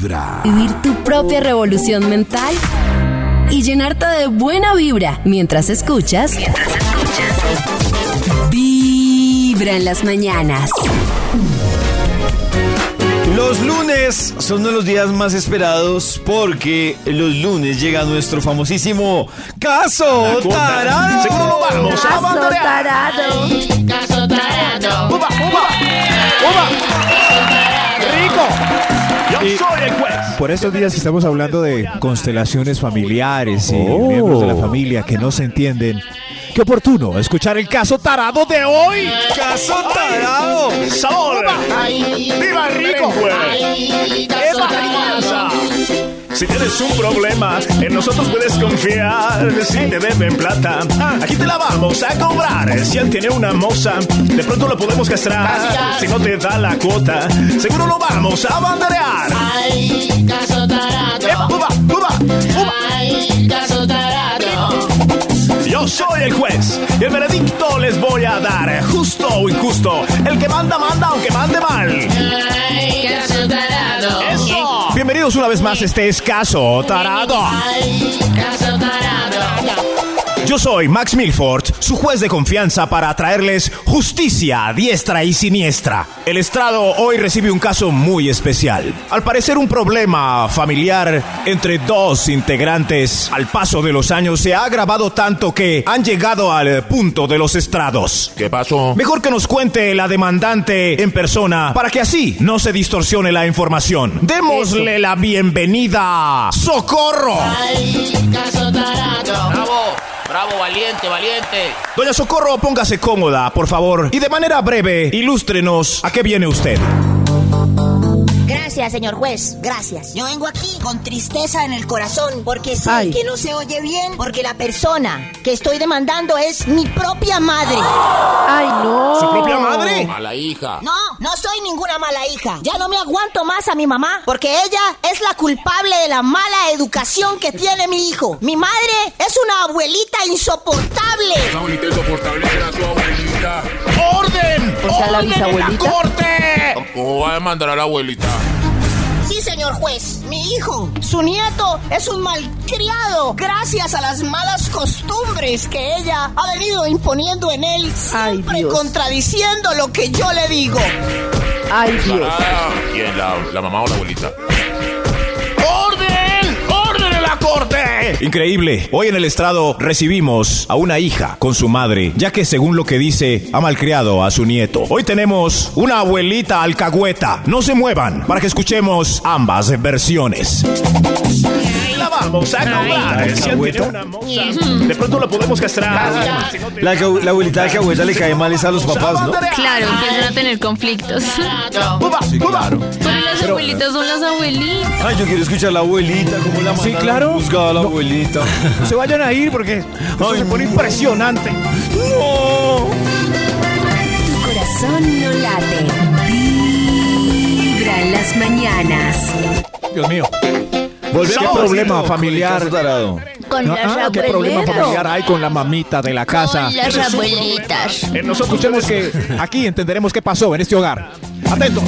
Vibra. Vivir tu propia revolución mental y llenarte de buena vibra mientras escuchas. Mientras escuchas. Vibra en las mañanas. Los lunes son uno de los días más esperados porque los lunes llega nuestro famosísimo Caso Tarado. Seguro lo vamos a Caso tarado. Caso tarado. ¡Uva, uva! ¡Uva! ¡Rico! Yo soy el juez. Por estos días estamos hablando de constelaciones familiares y miembros de la familia que no se entienden. Qué oportuno escuchar el caso tarado de hoy. Caso Tarado. ¡Sabor! Ay, ¡Viva rico! ay, caso ¡Eva tarado. Si tienes un problema, en nosotros puedes confiar. Si te deben plata, aquí te la vamos a cobrar. Si él tiene una moza, de pronto lo podemos castrar. Si no te da la cuota, seguro lo vamos a banderear. Ay, caso tarado. ¡Eva, uva, uva, uva! Ay, caso tarado. Yo soy el juez y el veredicto les voy a dar, justo o injusto. El que manda, manda, aunque mande mal. Ay, caso tarado. ¡Eso! Bienvenidos una vez más a este escaso tarado. Caso tarado. Yo soy Max Milford, su juez de confianza para traerles justicia a diestra y siniestra. El estrado hoy recibe un caso muy especial. Al parecer un problema familiar entre dos integrantes al paso de los años se ha agravado tanto que han llegado al punto de los estrados. ¿Qué pasó? Mejor que nos cuente la demandante en persona para que así no se distorsione la información. Démosle la bienvenida. ¡Socorro! Ay, caso tarado. Bravo, bravo, valiente, valiente. Doña Socorro, póngase cómoda, por favor, y de manera breve, ilústrenos a qué viene usted. Gracias, señor juez, gracias. Yo vengo aquí con tristeza en el corazón porque sé Ay. que no se oye bien porque la persona que estoy demandando es mi propia madre. Ay, no. ¿Su propia madre? A la hija. No, no soy ninguna mala hija. Ya no me aguanto más a mi mamá porque ella es la culpable de la mala educación que tiene mi hijo. Mi madre es una abuelita insoportable. Esa abuelita insoportable era su abuelita. ¡Orden! O sea, la ¡Orden en bisabuelita. corte! ¿Cómo va a demandar a la abuelita? Señor juez. Mi hijo, su nieto, es un malcriado gracias a las malas costumbres que ella ha venido imponiendo en él, siempre contradiciendo lo que yo le digo. Ay, Dios. Ah, ¿Quién? La, la mamá o la abuelita? Increíble. Hoy en el estrado recibimos a una hija con su madre, ya que según lo que dice, ha malcriado a su nieto. Hoy tenemos una abuelita alcahueta. No se muevan para que escuchemos ambas versiones. La vamos a cobrar. Si él tiene una moza, de pronto lo podemos castrar. No La, que- la abuelita de que abuela le cae mal es a los papás, ¿no? Claro, empiezan a tener conflictos. Uva, uva. Pero las abuelitas son las abuelitas. Ay, yo quiero escuchar a la abuelita, cómo la mandaron claro. a buscar a la abuelita. No se vayan a ir porque se pone impresionante. Tu corazón no late. Vibra en las mañanas. Dios mío. Volvemos ¿Qué al problema familiar? Con No, las ah, ¿Qué problema familiar hay con la mamita de la casa? Con las abuelitas. En nosotros Escuchemos que aquí entenderemos qué pasó en este hogar. Atentos.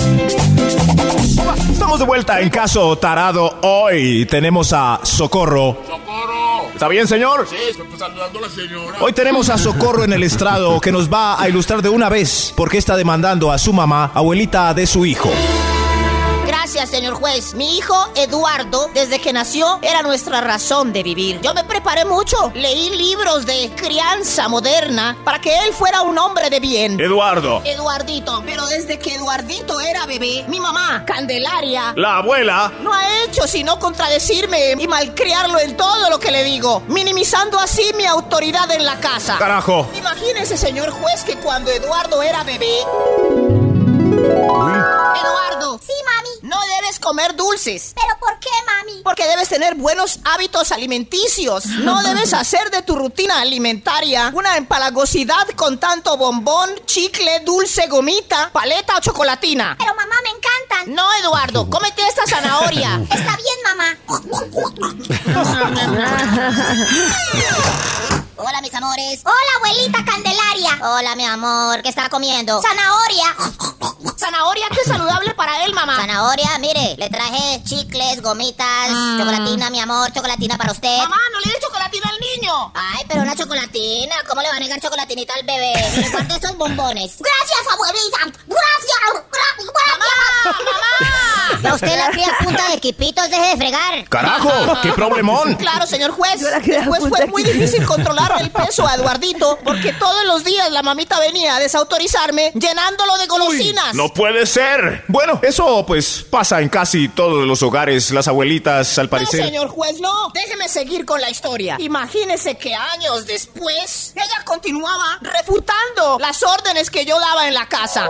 Estamos de vuelta en caso tarado. Hoy tenemos a Socorro. ¡Socorro! ¿Está bien, señor? Sí, estoy saludando a la señora. Hoy tenemos a Socorro en el estrado que nos va a ilustrar de una vez por qué está demandando a su mamá, abuelita de su hijo. Señor juez. Mi hijo, Eduardo, desde que nació, era nuestra razón de vivir. Yo me preparé mucho. Leí libros de crianza moderna para que él fuera un hombre de bien. Eduardo, Eduardito, pero desde que Eduardito era bebé, mi mamá, Candelaria, la abuela, no ha hecho sino contradecirme y malcriarlo en todo lo que le digo, minimizando así mi autoridad en la casa. carajo. Imagínese, señor juez, que cuando Eduardo era bebé. Sí, mami. No debes comer dulces. ¿Pero por qué, mami? Porque debes tener buenos hábitos alimenticios. No debes hacer de tu rutina alimentaria una empalagosidad con tanto bombón, chicle, dulce, gomita, paleta o chocolatina. Pero mamá, me encantan. No, Eduardo, cómete esta zanahoria. Está bien, mamá. Hola, mis amores. Hola, abuelita Candelaria. Hola, mi amor. ¿Qué está comiendo? Zanahoria. Zanahoria, qué saludable para él, mamá? Zanahoria, mire, le traje chicles, gomitas, chocolatina, mi amor, chocolatina para usted. Mamá, no le des chocolatina al niño. Ay, pero una chocolatina, ¿cómo le va a negar chocolatinita al bebé? Mire, guarde estos bombones. Gracias, abuelita. Gracias, gracias. ¡Mamá! A usted la cría punta de quipitos, deje de fregar. ¡Carajo! ¡Qué problemón! Claro, señor juez. Después punta fue muy difícil controlar el peso a Eduardito porque todos los días la mamita venía a desautorizarme llenándolo de golosinas. No puede ser. Bueno, eso pues pasa en casi todos los hogares. Las abuelitas, al No, parecer. señor juez, no. Déjeme seguir con la historia. Imagínese que años después, ella continuaba refutando las órdenes que yo daba en la casa.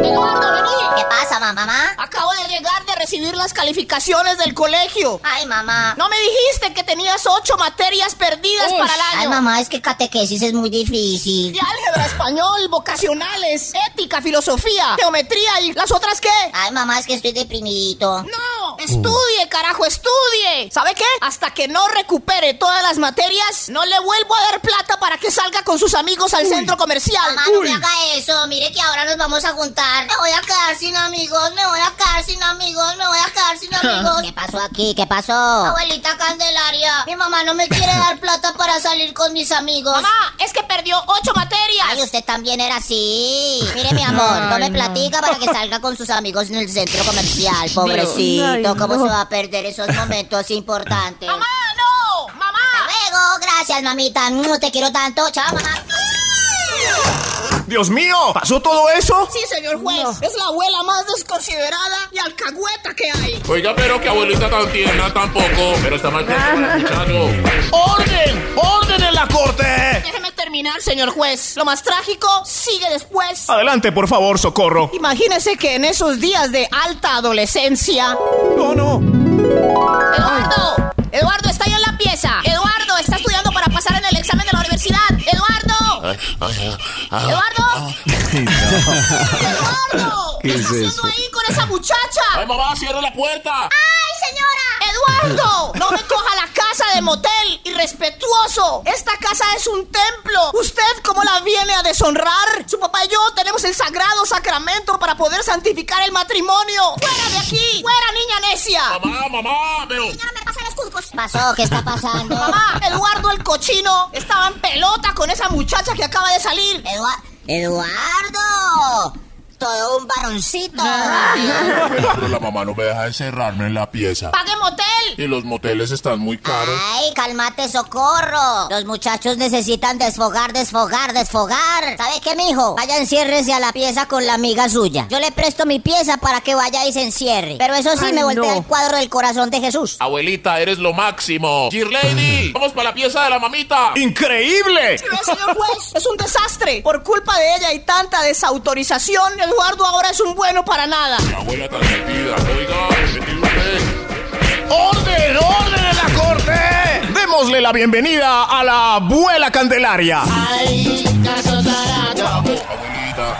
Eduardo, vení. ¿Qué pasa, ma- mamá? Acabo de llegar de recibir las calificaciones del colegio. Ay, mamá. No me dijiste que tenías ocho materias perdidas para el año. Ay, mamá, es que catequesis es muy difícil. Y álgebra, español, vocacionales, ética, filosofía, geometría y las otras qué. Ay, mamá, es que estoy deprimidito. No, estudie, carajo, estudie. ¿Sabe qué? Hasta que no recupere todas las materias, no le vuelvo a dar plata para que salga con sus amigos al centro comercial. Mamá, no me haga eso. Mire que ahora nos vamos a juntar. Me voy a quedar sin amigos, me voy a quedar sin amigos, me voy a quedar sin amigos. ¿Qué pasó aquí? ¿Qué pasó? Abuelita Candelaria, mi mamá no me quiere dar plata para salir con mis amigos. Mamá, es que perdió ocho materias. Ay, usted también era así. Mire, mi amor, tome platica para que salga con sus amigos en el centro comercial. Pobrecito, ¿cómo no. se va a perder esos momentos importantes? Mamá, no, mamá. Hasta luego, gracias, mamita. Mm, Te quiero tanto. Chao, mamá. Dios mío, ¿pasó todo eso? Sí, señor juez, es la abuela más desconsiderada y alcahueta que hay. Oiga, pero que abuelita tan tierna tampoco. Pero está mal el muchacho. ¡Orden! ¡Orden en la corte! Déjeme terminar, señor juez. Lo más trágico sigue después. Adelante, por favor, socorro. Imagínese que en esos días de alta adolescencia. No, no. ¡Eduardo! ¡Eduardo está ahí en la pieza! ¡Eduardo está estudiando para pasar en el examen de la universidad! ¡Eduardo! Ay, ay, ay. ¡Eduardo! ¡Eduardo! ¿Qué es está haciendo eso? ahí con esa muchacha? Ay, mamá, cierra la puerta. ¡Ay, señora! ¡Eduardo! ¡No me coja la casa de motel! ¡Irrespetuoso! ¡Esta casa es un templo! ¿Usted cómo la viene a deshonrar? Su papá y yo tenemos el sagrado sacramento para poder santificar el matrimonio. ¡Fuera de aquí! ¡Fuera, niña necia! Mamá, mamá, pero. Señora, me pasan los cuscos. ¿Pasó? ¿Qué está pasando? Mamá, Eduardo el cochino estaba en pelota con esa muchacha que acaba de salir. Edua- Eduardo. Todo un varoncito. Pero la mamá no me deja encerrarme en la pieza. ¡Pague motel! Y los moteles están muy caros. Ay, cálmate, socorro. Los muchachos necesitan desfogar, desfogar, desfogar. ¿Sabe qué, mijo? Vaya, enciérrese a la pieza con la amiga suya. Yo le presto mi pieza para que vaya y se encierre. Pero eso sí, Ay, me voltea no. el cuadro del corazón de Jesús. Abuelita, eres lo máximo. Dear Lady, vamos para la pieza de la mamita. ¡Increíble! ¿Sí señor juez? Es un desastre. Por culpa de ella y tanta desautorización, Eduardo ahora es un bueno para nada. La abuela tan metida. Oiga. ¡Orden! ¡Orden en la corte! Démosle la bienvenida a la abuela Candelaria. Ay, caso abuelita.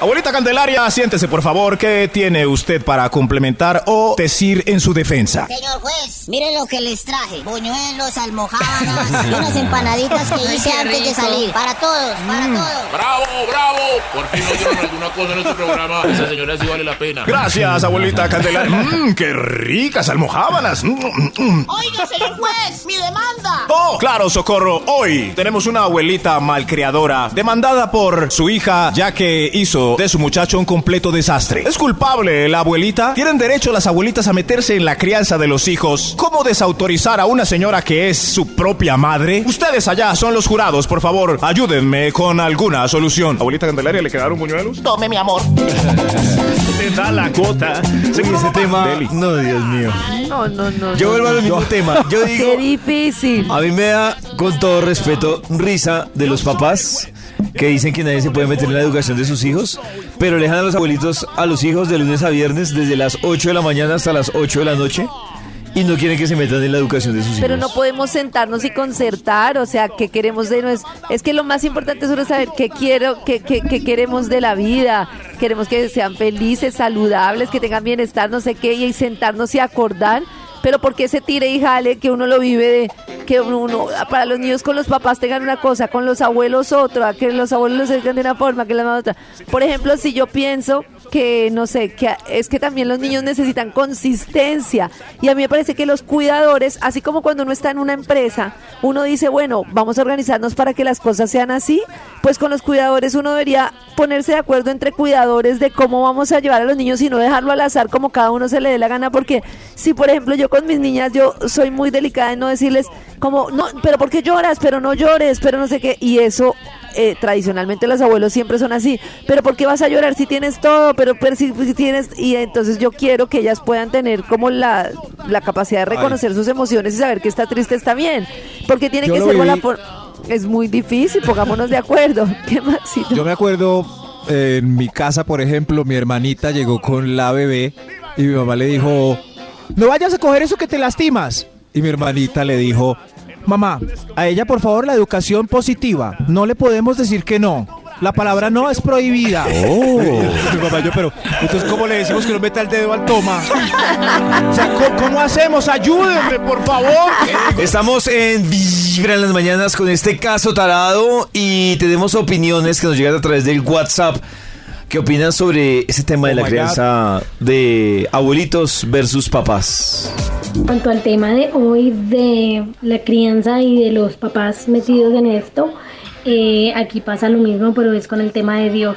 Abuelita Candelaria, siéntese por favor. ¿Qué tiene usted para complementar o decir en su defensa? Señor juez, miren lo que les traje. Buñuelos, almohábanas y unas empanaditas que hice antes de salir. Para todos, para todos. Bravo, bravo. Por fin oyeron alguna cosa en este programa. Esa señora sí vale la pena. Gracias, abuelita Candelaria. Mmm, qué ricas almohábanas. Mm, mm, mm. Oiga, señor juez, mi demanda. Oh, claro, socorro. Hoy tenemos una abuelita malcriadora demandada por su hija ya que hizo de su muchacho un completo desastre. ¿Es culpable la abuelita? ¿Tienen derecho las abuelitas a meterse en la crianza de los hijos? ¿Cómo desautorizar a una señora que es su propia madre? Ustedes allá son los jurados, por favor, ayúdenme con alguna solución. Abuelita Candelaria, ¿le quedaron buñuelos? Tome, mi amor. Te da la cuota. Uy, ese tema. No, Dios mío. No, no, no. Yo no, vuelvo no. al mismo tema. Yo digo. Qué difícil. A mí me da, con todo respeto, risa de los papás que dicen que nadie se puede meter en la educación de sus hijos, pero le dejan a los abuelitos a los hijos de lunes a viernes desde las 8 de la mañana hasta las 8 de la noche y no quieren que se metan en la educación de sus hijos. Pero no podemos sentarnos y concertar, o sea, qué queremos de nos Es que lo más importante es saber qué quiero, qué, qué, qué queremos de la vida. Queremos que sean felices, saludables, que tengan bienestar, no sé qué, y sentarnos y acordar. Pero ¿por qué se tire y jale que uno lo vive de que uno, para los niños con los papás tengan una cosa, con los abuelos otra, que los abuelos los educan de una forma, que la mamá otra. Por ejemplo, si yo pienso que, no sé, que es que también los niños necesitan consistencia. Y a mí me parece que los cuidadores, así como cuando uno está en una empresa, uno dice, bueno, vamos a organizarnos para que las cosas sean así, pues con los cuidadores uno debería ponerse de acuerdo entre cuidadores de cómo vamos a llevar a los niños y no dejarlo al azar como cada uno se le dé la gana, porque si por ejemplo yo con mis niñas, yo soy muy delicada en no decirles como, no, pero ¿por qué lloras? Pero no llores, pero no sé qué, y eso eh, tradicionalmente los abuelos siempre son así, pero ¿por qué vas a llorar si tienes todo? Pero, pero si, si tienes, y entonces yo quiero que ellas puedan tener como la, la capacidad de reconocer sus emociones y saber que está triste está bien, porque tiene Yo que ser la viví. por- Es muy difícil, pongámonos de acuerdo. ¿Qué más? Yo me acuerdo eh, en mi casa, por ejemplo, mi hermanita llegó con la bebé y mi mamá le dijo, no vayas a coger eso que te lastimas. Y mi hermanita le dijo, mamá, a ella por favor la educación positiva, no le podemos decir que no. La palabra no es prohibida. Mi mamá, yo, pero, entonces, ¿cómo le decimos que no meta el dedo al toma? O sea, ¿cómo, cómo hacemos? Ayúdenme, por favor. Estamos en Vibra en las mañanas con este caso tarado y tenemos opiniones que nos llegan a través del WhatsApp. ¿Qué opinan sobre ese tema de Oh la my crianza de abuelitos versus papás? En cuanto al tema de hoy de la crianza y de los papás metidos en esto, eh, aquí pasa lo mismo, pero es con el tema de Dios.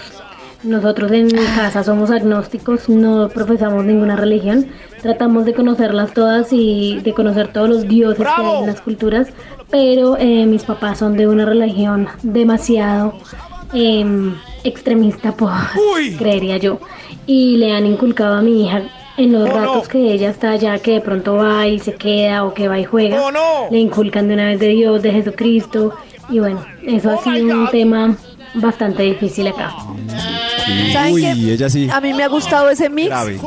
Nosotros en mi casa somos agnósticos, no profesamos ninguna religión, tratamos de conocerlas todas y de conocer todos los dioses que hay en las culturas, pero eh, mis papás son de una religión demasiado em, extremista, pues, creería yo, y le han inculcado a mi hija en los ratos que ella está allá, que de pronto va y se queda o que va y juega, le inculcan de una vez de Dios, de Jesucristo, y bueno, eso ha sido un tema bastante difícil acá. ¿Saben Uy, qué? ella sí. A mí me ha gustado ese mix. Grave.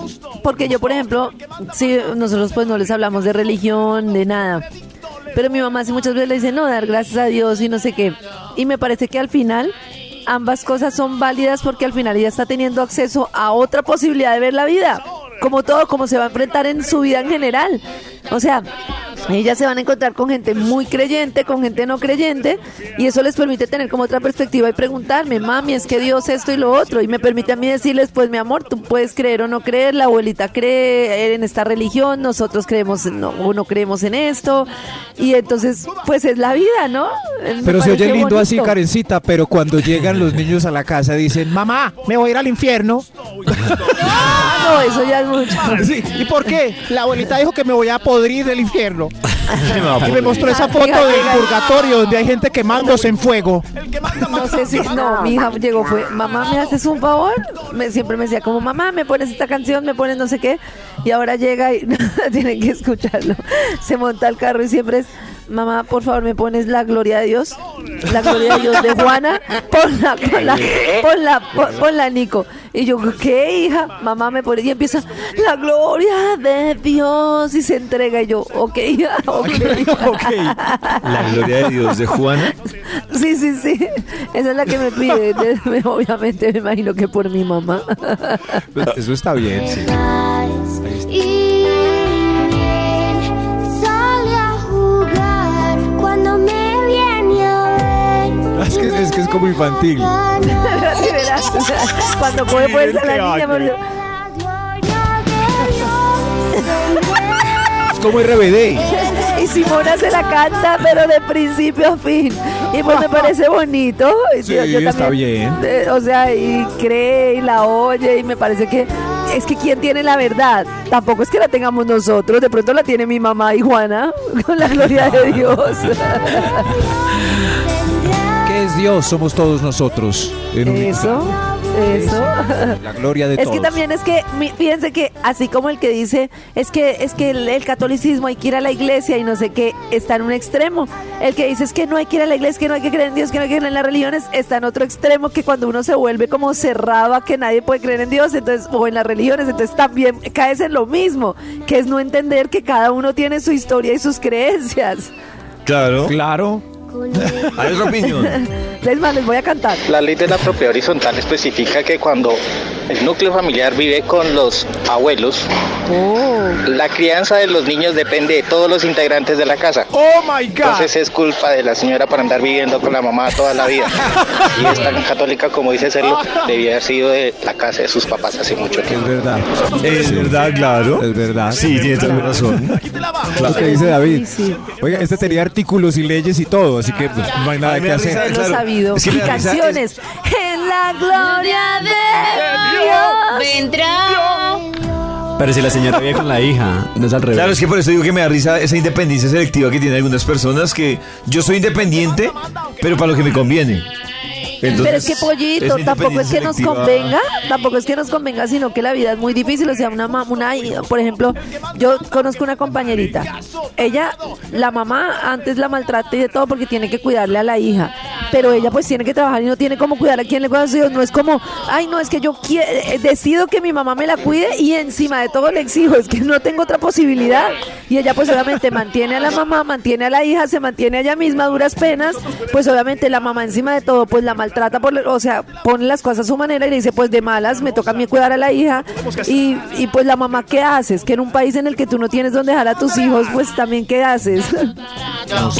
Porque yo, por ejemplo, sí, nosotros pues no les hablamos de religión, de nada. Pero mi mamá sí muchas veces le dice, no, dar gracias a Dios y no sé qué. Y me parece que al final ambas cosas son válidas porque al final ella está teniendo acceso a otra posibilidad de ver la vida. Como todo, como se va a enfrentar en su vida en general. O sea, ellas se van a encontrar con gente muy creyente, con gente no creyente, y eso les permite tener como otra perspectiva y preguntarme, mami, es que Dios esto y lo otro, y me permite a mí decirles, pues mi amor, tú puedes creer o no creer, la abuelita cree en esta religión, nosotros creemos en- no, o no creemos en esto, y entonces, pues es la vida, ¿no? Me Pero se oye lindo así. Karencita, pero cuando llegan los niños a la casa dicen, mamá, me voy a ir al infierno. No, eso ya es mucho. Sí, ¿Y por qué? La abuelita dijo que me voy a del infierno. Y me mostró esa foto del purgatorio donde hay gente quemándose en fuego. No sé si, no, mi hija llegó, fue, mamá, ¿me haces un favor? Me, siempre me decía como, mamá, me pones esta canción, me pones no sé qué, y ahora llega y tienen que escucharlo. Se monta al carro y siempre es, mamá, por favor, me pones la gloria de Dios, la gloria de Dios de Juana, ponla, ponla, ponla, pon- ponla, Nico. Y yo, ¿qué, hija? Mamá me pone, y empieza, la gloria de Dios, y se entrega, y yo, ok, hija, ok. La gloria de Dios de Juana. Sí, sí, sí. Esa es la que me pide. De- Obviamente me imagino que por mi mamá. Pues Eso está bien, sí. Y sale como infantil. Cuando puede ponerse la niña. Es como RBD. Y Simona se la canta, pero de principio a fin. Y pues me parece bonito. Y Sí, está bien. eh, o sea, y cree y la oye. Y me parece que es que quién tiene la verdad. Tampoco es que la tengamos nosotros. De pronto la tiene mi mamá y Juana. Con la gloria de Dios. ¿Qué es Dios? Somos todos nosotros. En un- Eso, eso. La gloria de Es todos. que también es que, mi- fíjense que así como el que dice, es que es que el, el catolicismo hay que ir a la iglesia y no sé qué, está en un extremo. El que dice es que no hay que ir a la iglesia, que no hay que creer en Dios, que no hay que creer en las religiones, está en otro extremo que cuando uno se vuelve como cerrado a que nadie puede creer en Dios, entonces, o en las religiones, entonces también caes en lo mismo, que es no entender que cada uno tiene su historia y sus creencias. Claro. Claro. Hay otra opinión. Les más, les voy a cantar. La ley de la propiedad horizontal especifica que cuando el núcleo familiar vive con los abuelos, la crianza de los niños depende de todos los integrantes de la casa. ¡Oh, my God! Entonces es culpa de la señora por andar viviendo con la mamá toda la vida. Y es tan católica como dice serlo, debía haber sido de la casa de sus papás hace mucho tiempo. Es verdad. Es verdad, claro. Es verdad. Sí, tiene toda la razón. Lo que dice David. Oiga, este tenía artículos y leyes y todo, así que pues, no hay nada que hacer. claro. Sabido. Es que y. En la gloria de Dios. Vendrá. Pero si la señora vive con la hija, no es al revés. Claro, es que por eso digo que me da risa esa independencia selectiva que tienen algunas personas que yo soy independiente, pero para lo que me conviene. Entonces, Pero es que pollito, tampoco es que nos convenga, tampoco es que nos convenga, sino que la vida es muy difícil. O sea, una mamá, una, por ejemplo, yo conozco una compañerita. Ella, la mamá antes la maltrata y de todo porque tiene que cuidarle a la hija. Pero ella pues tiene que trabajar y no tiene cómo cuidar a quien le cuida a sus hijos. No es como, ay, no, es que yo eh, decido que mi mamá me la cuide y encima de todo le exijo. Es que no tengo otra posibilidad. Y ella pues obviamente mantiene a la mamá, mantiene a la hija, se mantiene a ella misma a duras penas. Pues obviamente la mamá encima de todo pues la maltrata, por, o sea, pone las cosas a su manera y le dice pues de malas me toca a mí cuidar a la hija. Y, y pues la mamá, ¿qué haces? Que en un país en el que tú no tienes donde dejar a tus hijos, pues también ¿qué haces? No.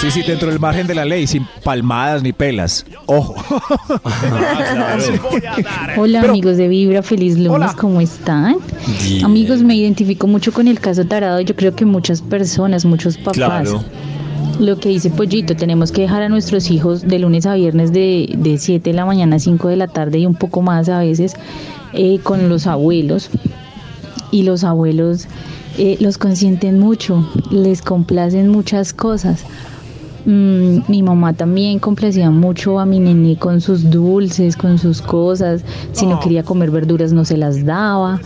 Sí, sí, dentro del margen de la ley, sin palmadas ni pelas. Ojo. Hola amigos de Vibra, feliz lunes, ¿cómo están? Bien. Amigos, me identifico mucho con el caso tarado, yo creo que muchas personas, muchos papás. Claro. Lo que dice Pollito, tenemos que dejar a nuestros hijos de lunes a viernes de, de 7 de la mañana a 5 de la tarde y un poco más a veces eh, con los abuelos. Y los abuelos eh, los consienten mucho, les complacen muchas cosas. Mm, mi mamá también complacía mucho a mi nené con sus dulces, con sus cosas. Si no quería comer verduras no se las daba.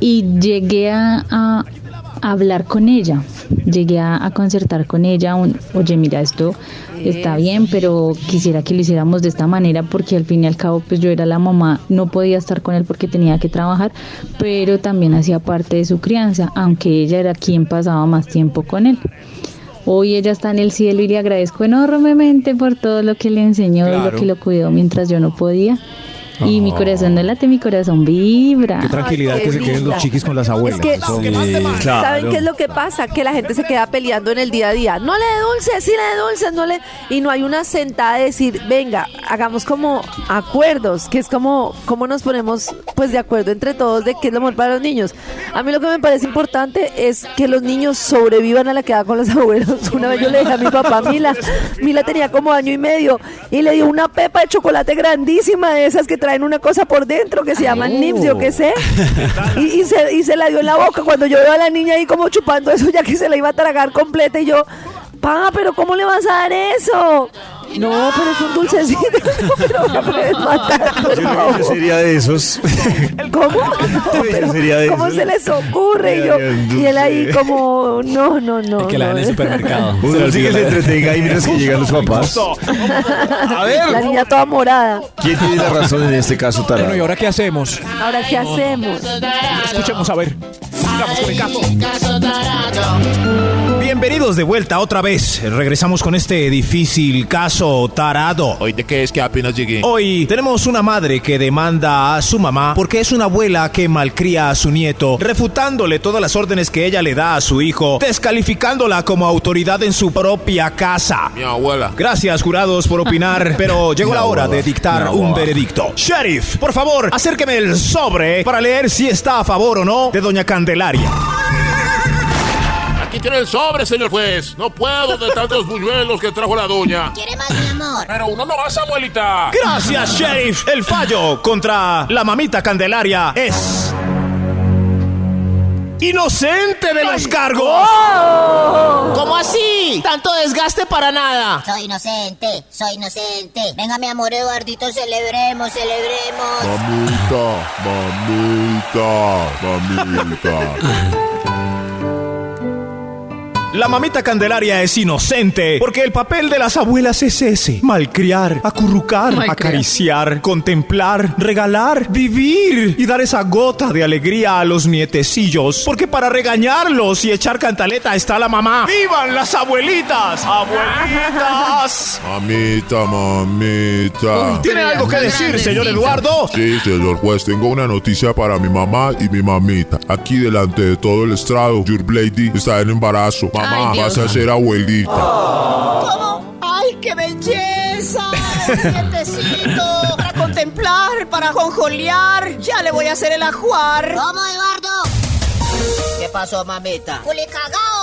Y llegué a, a hablar con ella, llegué a, a concertar con ella, un, oye mira esto está bien, pero quisiera que lo hiciéramos de esta manera porque al fin y al cabo pues yo era la mamá, no podía estar con él porque tenía que trabajar, pero también hacía parte de su crianza, aunque ella era quien pasaba más tiempo con él. Hoy ella está en el cielo y le agradezco enormemente por todo lo que le enseñó y lo que lo cuidó mientras yo no podía. Y mi corazón no late, mi corazón vibra. Qué tranquilidad Ay, que qué se queden los chiquis con las abuelas. Es que, Eso- ¿saben qué es lo que pasa? Que la gente se queda peleando en el día a día. No le dé dulces, sí le dé dulces, no le... Y no hay una sentada de decir, venga, hagamos como acuerdos, que es como, como nos ponemos pues de acuerdo entre todos de qué es lo mejor para los niños. A mí lo que me parece importante es que los niños sobrevivan a la quedada con los abuelos. Una vez yo le dije a mi papá, Mila, Mila tenía como año y medio, y le dio una pepa de chocolate grandísima de esas que traen una cosa por dentro que se llaman nips, yo qué sé. Y, y se, y se la dio en la boca cuando yo veo a la niña ahí como chupando eso ya que se la iba a tragar completa y yo, pa, pero ¿cómo le vas a dar eso? No, pero es un dulcecito. No, pero me puedes matar, por Yo creo que yo sería de esos. ¿Cómo? Yo sería de ¿Cómo esos. se les ocurre? Y, yo, y él ahí como, no, no, no. que la no. den en el supermercado. Uno sí que se entretenga ahí mientras que llegan los papás. A ver, La niña toda morada. ¿quién tiene la razón en este caso, Bueno, ¿y ahora qué hacemos? Ahora, ¿qué hacemos? Escuchemos a ver. Vamos con el caso. Bienvenidos de vuelta otra vez. Regresamos con este difícil caso tarado. ¿Hoy de qué es que apenas llegué? Hoy tenemos una madre que demanda a su mamá porque es una abuela que malcría a su nieto, refutándole todas las órdenes que ella le da a su hijo, descalificándola como autoridad en su propia casa. Mi abuela. Gracias, jurados, por opinar, pero llegó la hora de dictar un veredicto. Sheriff, por favor, acérqueme el sobre para leer si está a favor o no de Doña Candelaria. Tiene el sobre, señor juez. No puedo de tantos buñuelos que trajo la doña. ¿Quiere más, mi amor? Pero uno no más, abuelita. Gracias, Sheriff. El fallo contra la mamita Candelaria es. Inocente de los cargos. ¡Oh! ¿Cómo así? Tanto desgaste para nada. Soy inocente, soy inocente. Venga, mi amor Eduardito, celebremos, celebremos. Mamita, mamita, mamita. La mamita Candelaria es inocente porque el papel de las abuelas es ese. Malcriar, acurrucar, Malcriar. acariciar, contemplar, regalar, vivir y dar esa gota de alegría a los nietecillos. Porque para regañarlos y echar cantaleta está la mamá. ¡Vivan las abuelitas! ¡Abuelitas! Mamita, mamita. ¿Tiene algo que decir, señor Eduardo? Sí, señor juez, tengo una noticia para mi mamá y mi mamita. Aquí delante de todo el estrado, Your Lady está en embarazo. Mamá, Ay, vas a ser abuelita. ¿Cómo? ¡Ay, qué belleza! Nietecito, para contemplar, para conjolear. Ya le voy a hacer el ajuar. ¿Cómo, Eduardo? ¿Qué pasó, mamita? Culicagao.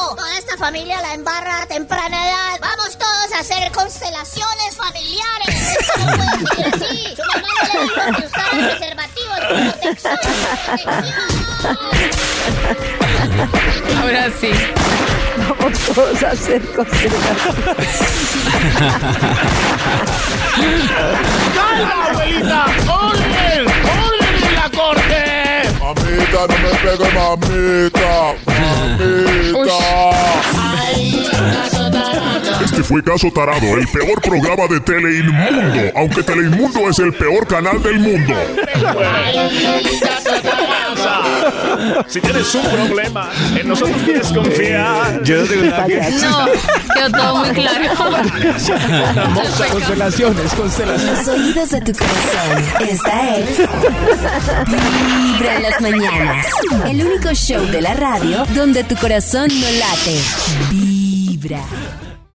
Familia la embarra a temprana edad. Vamos todos a hacer constelaciones familiares. No puede seguir así. Su mamá no le dijo que usara preservativos. Protección. Ahora sí. Vamos todos a hacer ¡Calma, abuelita! No me pegue, mamita. Mamita. Este fue Caso Tarado, el peor programa de Teleinmundo, aunque Teleinmundo es el peor canal del mundo. Si tienes un problema, en nosotros puedes confiar. Yo no tengo nada que No, quedó todo muy claro. Constelaciones, constelaciones. Los oídos de tu corazón. Esta es Vibra en las mañanas. El único show de la radio donde tu corazón no late. Vibra.